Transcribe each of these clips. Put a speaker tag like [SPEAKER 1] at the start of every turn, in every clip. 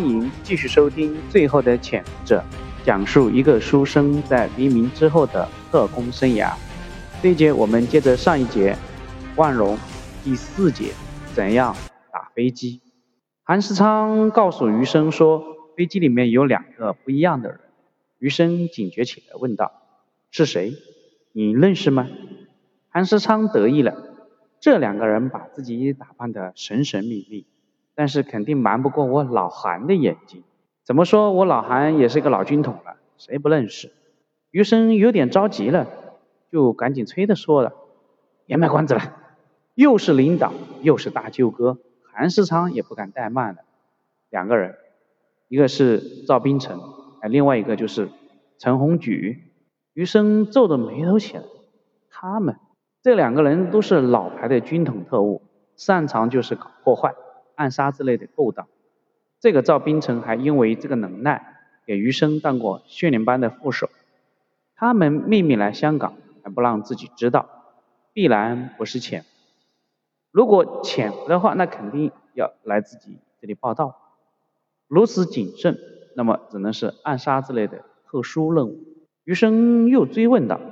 [SPEAKER 1] 欢迎继续收听《最后的潜伏者》，讲述一个书生在黎明之后的特工生涯。这一节我们接着上一节，万荣第四节，怎样打飞机？韩世昌告诉余生说，飞机里面有两个不一样的人。余生警觉起来，问道：“是谁？你认识吗？”韩世昌得意了，这两个人把自己打扮得神神秘秘。但是肯定瞒不过我老韩的眼睛。怎么说我老韩也是个老军统了，谁不认识？余生有点着急了，就赶紧催着说了：“别卖关子了，又是领导，又是大舅哥，韩世昌也不敢怠慢了。两个人，一个是赵冰城，哎，另外一个就是陈宏举。”余生皱着眉头起来。他们这两个人都是老牌的军统特务，擅长就是搞破坏。暗杀之类的勾当，这个赵冰城还因为这个能耐，给余生当过训练班的副手。他们秘密来香港，还不让自己知道，必然不是潜伏。如果潜伏的话，那肯定要来自己这里报道。如此谨慎，那么只能是暗杀之类的特殊任务。余生又追问道：“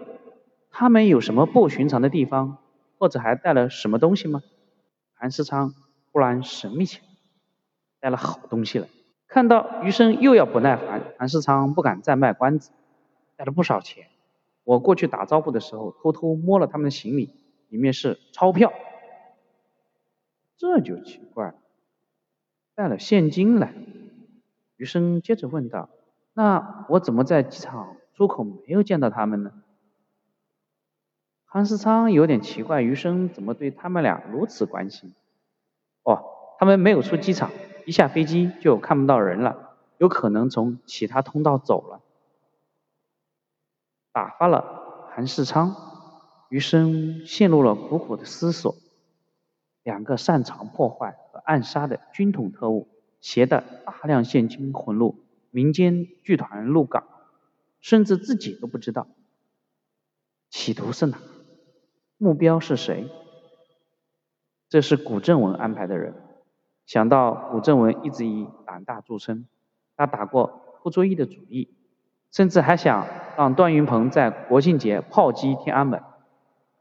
[SPEAKER 1] 他们有什么不寻常的地方，或者还带了什么东西吗？”韩世昌。忽然神秘起来，带了好东西来。看到余生又要不耐烦，韩世昌不敢再卖关子，带了不少钱。我过去打招呼的时候，偷偷摸了他们的行李，里面是钞票。这就奇怪了，带了现金来。余生接着问道：“那我怎么在机场出口没有见到他们呢？”韩世昌有点奇怪，余生怎么对他们俩如此关心。哦，他们没有出机场，一下飞机就看不到人了，有可能从其他通道走了。打发了韩世昌，余生陷入了苦苦的思索。两个擅长破坏和暗杀的军统特务，携带大量现金混入民间剧团入港，甚至自己都不知道，企图是哪？目标是谁？这是古正文安排的人。想到古正文一直以胆大著称，他打过傅作义的主意，甚至还想让段云鹏在国庆节炮击天安门。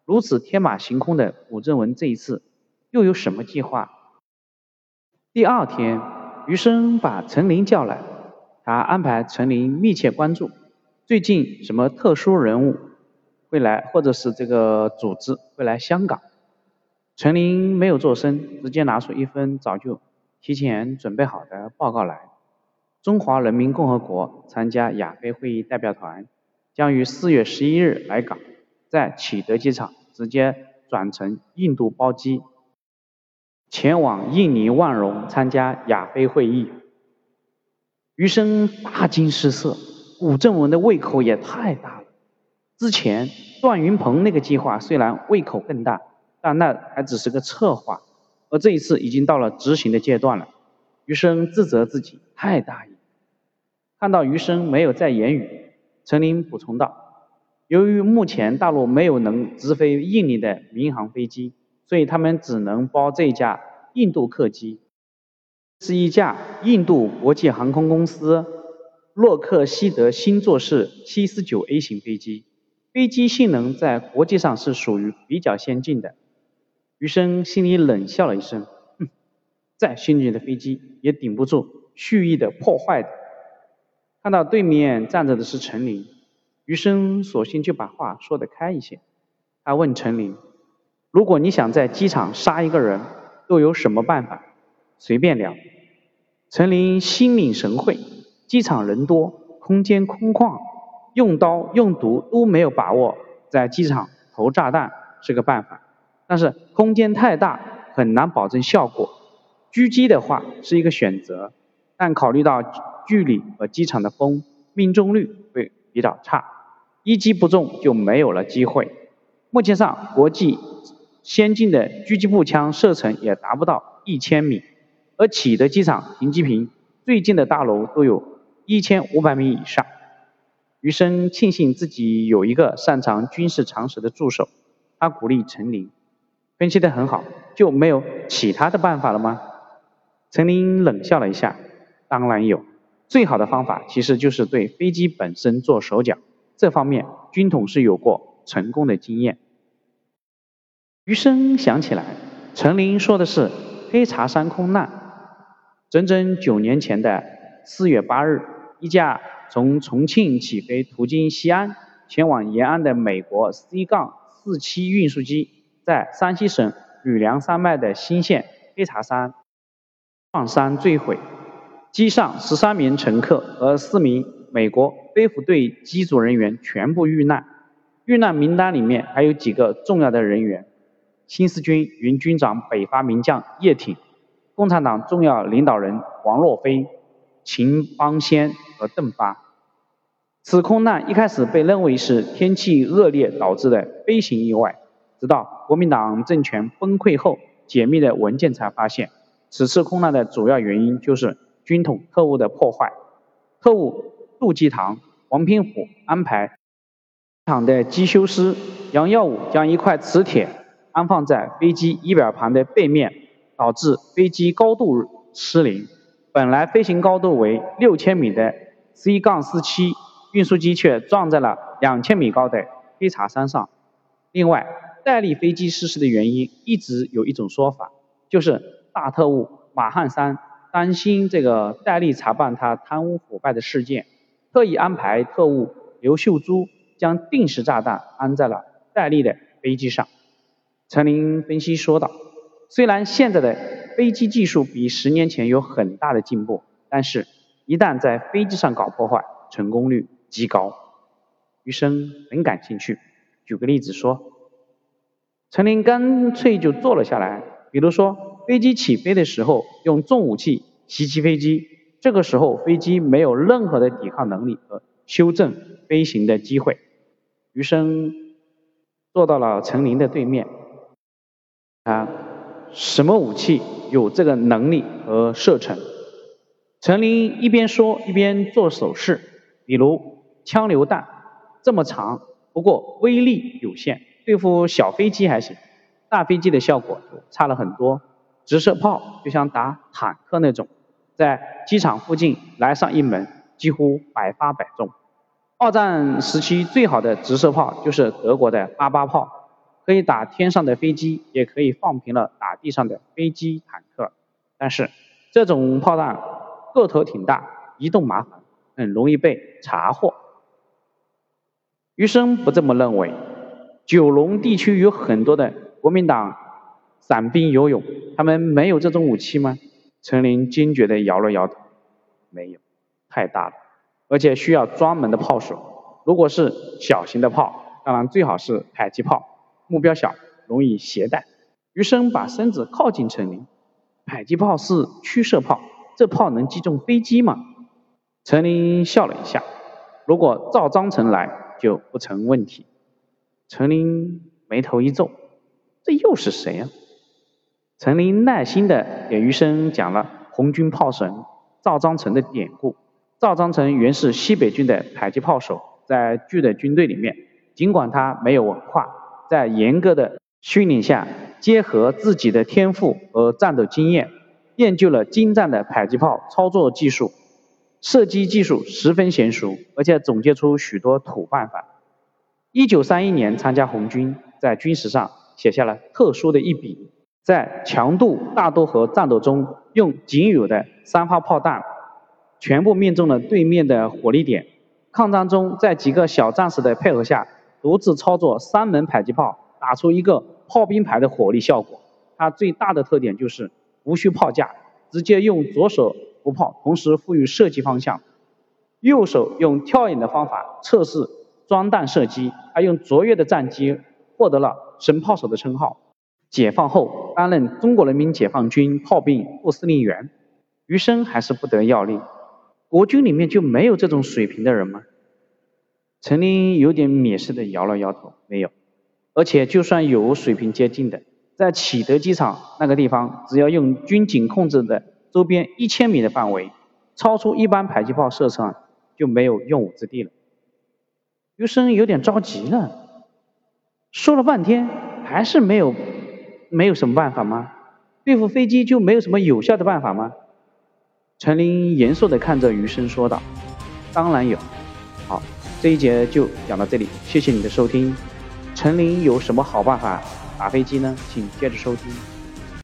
[SPEAKER 1] 如此天马行空的古正文，这一次又有什么计划？第二天，余生把陈林叫来，他安排陈林密切关注最近什么特殊人物会来，或者是这个组织会来香港。陈林没有做声，直接拿出一份早就提前准备好的报告来。中华人民共和国参加亚非会议代表团将于四月十一日来港，在启德机场直接转乘印度包机，前往印尼万荣参加亚非会议。余生大惊失色，古正文的胃口也太大了。之前段云鹏那个计划虽然胃口更大。但那还只是个策划，而这一次已经到了执行的阶段了。余生自责自己太大意。看到余生没有再言语，陈林补充道：“由于目前大陆没有能直飞印尼的民航飞机，所以他们只能包这架印度客机，是一架印度国际航空公司洛克希德新座式七四九 A 型飞机，飞机性能在国际上是属于比较先进的。”余生心里冷笑了一声，哼，再先进的飞机也顶不住蓄意的破坏的。看到对面站着的是陈林，余生索性就把话说得开一些。他问陈林：“如果你想在机场杀一个人，又有什么办法？随便聊。”陈林心领神会：机场人多，空间空旷，用刀用毒都没有把握，在机场投炸弹是个办法。但是空间太大，很难保证效果。狙击的话是一个选择，但考虑到距离和机场的风，命中率会比较差。一击不中就没有了机会。目前上，国际先进的狙击步枪射程也达不到一千米，而启德机场停机坪最近的大楼都有一千五百米以上。余生庆幸自己有一个擅长军事常识的助手，他鼓励陈林。分析的很好，就没有其他的办法了吗？陈林冷笑了一下，当然有，最好的方法其实就是对飞机本身做手脚，这方面军统是有过成功的经验。余生想起来，陈林说的是黑茶山空难。整整九年前的四月八日，一架从重庆起飞途经西安前往延安的美国 C-47 运输机，在山西省吕梁山脉的新县黑茶山撞山坠毁，机上十三名乘客和四名美国飞虎队机组人员全部遇难。遇难名单里面还有几个重要的人员：新四军原军长北伐名将叶挺。共产党重要领导人王若飞、秦邦先和邓发。此空难一开始被认为是天气恶劣导致的飞行意外，直到国民党政权崩溃后，解密的文件才发现，此次空难的主要原因就是军统特务的破坏。特务杜季堂、王平虎安排厂的机修师杨耀武将一块磁铁安放在飞机仪表盘的背面。导致飞机高度失灵，本来飞行高度为六千米的 C-47 运输机却撞在了两千米高的黑茶山上。另外，戴笠飞机失事的原因一直有一种说法，就是大特务马汉山担心这个戴笠查办他贪污腐败的事件，特意安排特务刘秀珠将定时炸弹安在了戴笠的飞机上。陈林分析说道。虽然现在的飞机技术比十年前有很大的进步，但是，一旦在飞机上搞破坏，成功率极高。余生很感兴趣，举个例子说，陈林干脆就坐了下来。比如说，飞机起飞的时候用重武器袭击飞机，这个时候飞机没有任何的抵抗能力和修正飞行的机会。余生坐到了陈林的对面，啊。什么武器有这个能力和射程？陈林一边说一边做手势，比如枪榴弹这么长，不过威力有限，对付小飞机还行，大飞机的效果就差了很多。直射炮就像打坦克那种，在机场附近来上一门，几乎百发百中。二战时期最好的直射炮就是德国的八八炮。可以打天上的飞机，也可以放平了打地上的飞机、坦克。但是这种炮弹个头挺大，移动麻烦，很容易被查获。余生不这么认为。九龙地区有很多的国民党伞兵游泳，他们没有这种武器吗？陈林坚决地摇了摇头，没有，太大了，而且需要专门的炮手。如果是小型的炮，当然最好是迫击炮。目标小，容易携带。余生把身子靠近陈林，迫击炮是驱射炮，这炮能击中飞机吗？陈林笑了一下，如果赵章成来就不成问题。陈林眉头一皱，这又是谁啊？陈林耐心的给余生讲了红军炮神赵章成的典故。赵章成原是西北军的迫击炮手，在剧的军队里面，尽管他没有文化。在严格的训练下，结合自己的天赋和战斗经验，练就了精湛的迫击炮操作技术，射击技术十分娴熟，而且总结出许多土办法。一九三一年参加红军，在军事上写下了特殊的一笔，在强度大渡河战斗中，用仅有的三发炮弹，全部命中了对面的火力点。抗战中，在几个小战士的配合下。独自操作三门迫击炮，打出一个炮兵排的火力效果。它最大的特点就是无需炮架，直接用左手扶炮，同时赋予射击方向；右手用跳引的方法测试装弹射击。他用卓越的战绩获得了“神炮手”的称号。解放后担任中国人民解放军炮兵副司令员，余生还是不得要领。国军里面就没有这种水平的人吗？陈林有点蔑视的摇了摇头，没有。而且就算有水平接近的，在启德机场那个地方，只要用军警控制的周边一千米的范围，超出一般迫击炮射程，就没有用武之地了。余生有点着急了，说了半天，还是没有，没有什么办法吗？对付飞机就没有什么有效的办法吗？陈林严肃地看着余生说道：“当然有。”好，这一节就讲到这里，谢谢你的收听。陈林有什么好办法打飞机呢？请接着收听。